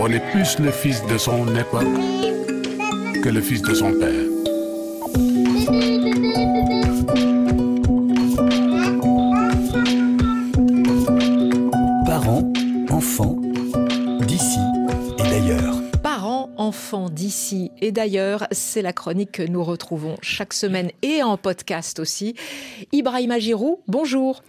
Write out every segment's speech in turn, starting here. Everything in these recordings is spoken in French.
On est plus le fils de son époque que le fils de son père. Parents, enfants, d'ici et d'ailleurs. Parents, enfants d'ici et d'ailleurs, c'est la chronique que nous retrouvons chaque semaine et en podcast aussi. Ibrahima Giroud, bonjour.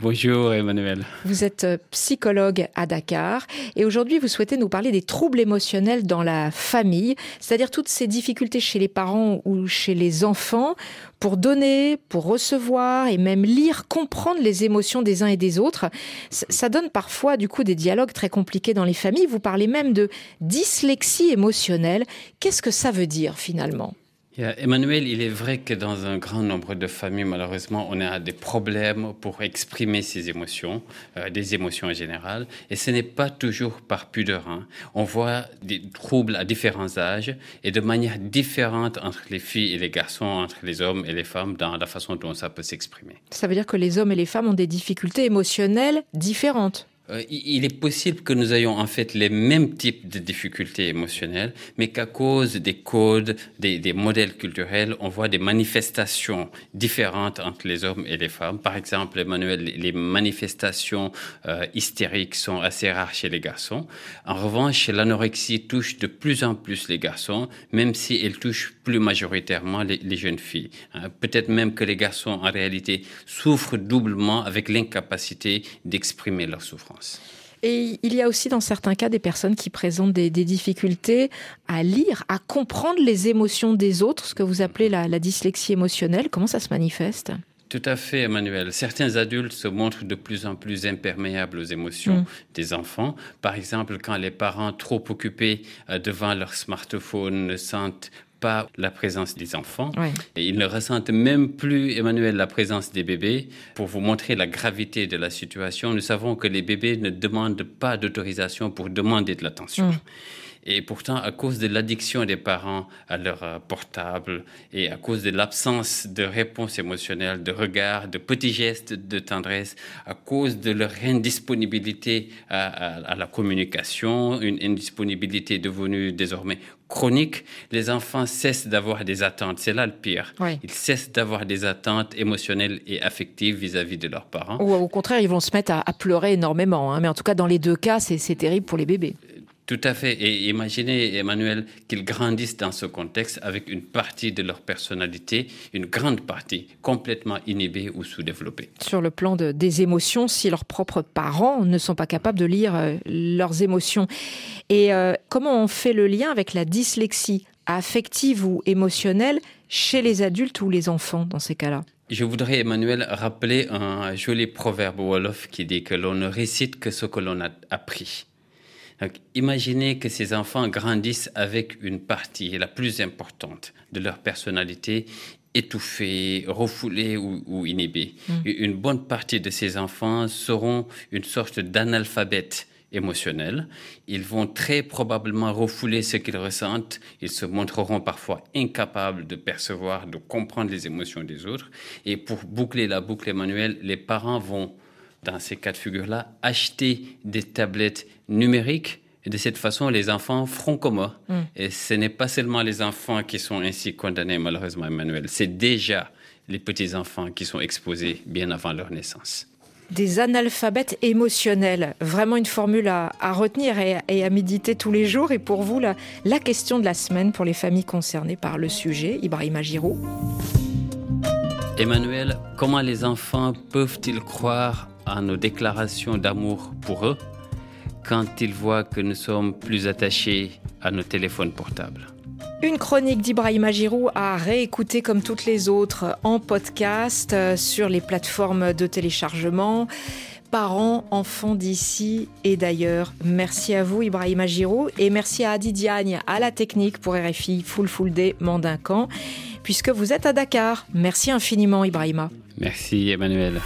Bonjour Emmanuel. Vous êtes euh, psychologue à Dakar et aujourd'hui vous souhaitez nous parler des troubles émotionnels dans la famille, c'est-à-dire toutes ces difficultés chez les parents ou chez les enfants pour donner, pour recevoir et même lire, comprendre les émotions des uns et des autres. Ça donne parfois du coup des dialogues très compliqués dans les familles. Vous parlez même de dyslexie émotionnelle. Qu'est-ce que ça veut dire finalement? Emmanuel, il est vrai que dans un grand nombre de familles, malheureusement, on a des problèmes pour exprimer ses émotions, euh, des émotions en général, et ce n'est pas toujours par pudeur. Hein. On voit des troubles à différents âges et de manière différente entre les filles et les garçons, entre les hommes et les femmes, dans la façon dont ça peut s'exprimer. Ça veut dire que les hommes et les femmes ont des difficultés émotionnelles différentes euh, il est possible que nous ayons en fait les mêmes types de difficultés émotionnelles, mais qu'à cause des codes, des, modèles culturels, on voit des manifestations différentes entre les hommes et les femmes. Par exemple, Emmanuel, les manifestations euh, hystériques sont assez rares chez les garçons. En revanche, l'anorexie touche de plus en plus les garçons, même si elle touche plus majoritairement les, les jeunes filles. Hein. Peut-être même que les garçons, en réalité, souffrent doublement avec l'incapacité d'exprimer leur souffrance. Et il y a aussi dans certains cas des personnes qui présentent des, difficultés à lire, à comprendre les émotions des autres, ce que vous appelez la, dyslexie émotionnelle. Comment ça se manifeste? Tout à fait, Emmanuel. Certains adultes se montrent de plus en plus imperméables aux émotions mm. des enfants. Par exemple, quand les parents trop occupés euh, devant leur smartphone ne sentent pas la présence des enfants. Et ils ne ressentent même plus, Emmanuel, la présence des bébés. Pour vous montrer la gravité de la situation, nous savons que les bébés ne demandent pas d'autorisation pour demander de l'attention. Mm. Et pourtant, à cause de l'addiction des parents à leur euh, portable et à cause de l'absence de réponse émotionnelle, de regard, de petits gestes de tendresse, à cause de leur indisponibilité à, la communication, une indisponibilité devenue désormais chronique, les enfants cessent d'avoir des attentes. C'est là le pire. Ils cessent d'avoir des attentes émotionnelles et affectives vis-à-vis de leurs parents. Ou au contraire, ils vont se mettre à, pleurer énormément. Hein. Mais en tout cas, dans les deux cas, c'est terrible pour les bébés. Tout à fait. Et imaginez, Emmanuel, qu'ils grandissent dans ce contexte avec une partie de leur personnalité, une grande partie, complètement inhibée ou sous-développée. Sur le plan de, des émotions, si leurs propres parents ne sont pas capables de lire euh, leurs émotions. Et euh, comment on fait le lien avec la dyslexie affective ou émotionnelle chez les adultes ou les enfants dans ces cas-là? Je voudrais, Emmanuel, rappeler un joli proverbe Wolof qui dit que l'on ne récite que ce que l'on a appris imaginez que ces enfants grandissent avec une partie la plus importante de leur personnalité étouffée, refoulée ou, inhibée. Mm. Une bonne partie de ces enfants seront une sorte d'analphabète émotionnel. Ils vont très probablement refouler ce qu'ils ressentent. Ils se montreront parfois incapables de percevoir, de comprendre les émotions des autres. Et pour boucler la boucle, Emmanuel, les parents vont dans ces cas de figure-là, acheter des tablettes numériques. Et de cette façon, les enfants feront comme. Mm. Et ce n'est pas seulement les enfants qui sont ainsi condamnés, malheureusement, Emmanuel. C'est déjà les petits-enfants qui sont exposés bien avant leur naissance. Des analphabètes émotionnels, vraiment une formule à, retenir et, à méditer tous les jours. Et pour vous, la, la question de la semaine pour les familles concernées par le sujet, Ibrahima Giraud. Emmanuel, comment les enfants peuvent-ils croire à nos déclarations d'amour pour eux quand ils voient que nous sommes plus attachés à nos téléphones portables. Une chronique d'Ibrahima Giroud à réécouter comme toutes les autres en podcast euh, sur les plateformes de téléchargement. Parents, enfants d'ici et d'ailleurs. Merci à vous, Ibrahima Giroud, et merci à Adi Diagne, à la technique pour RFI Full Full Day Mandincan, puisque vous êtes à Dakar. Merci infiniment, Ibrahima. Merci, Emmanuel.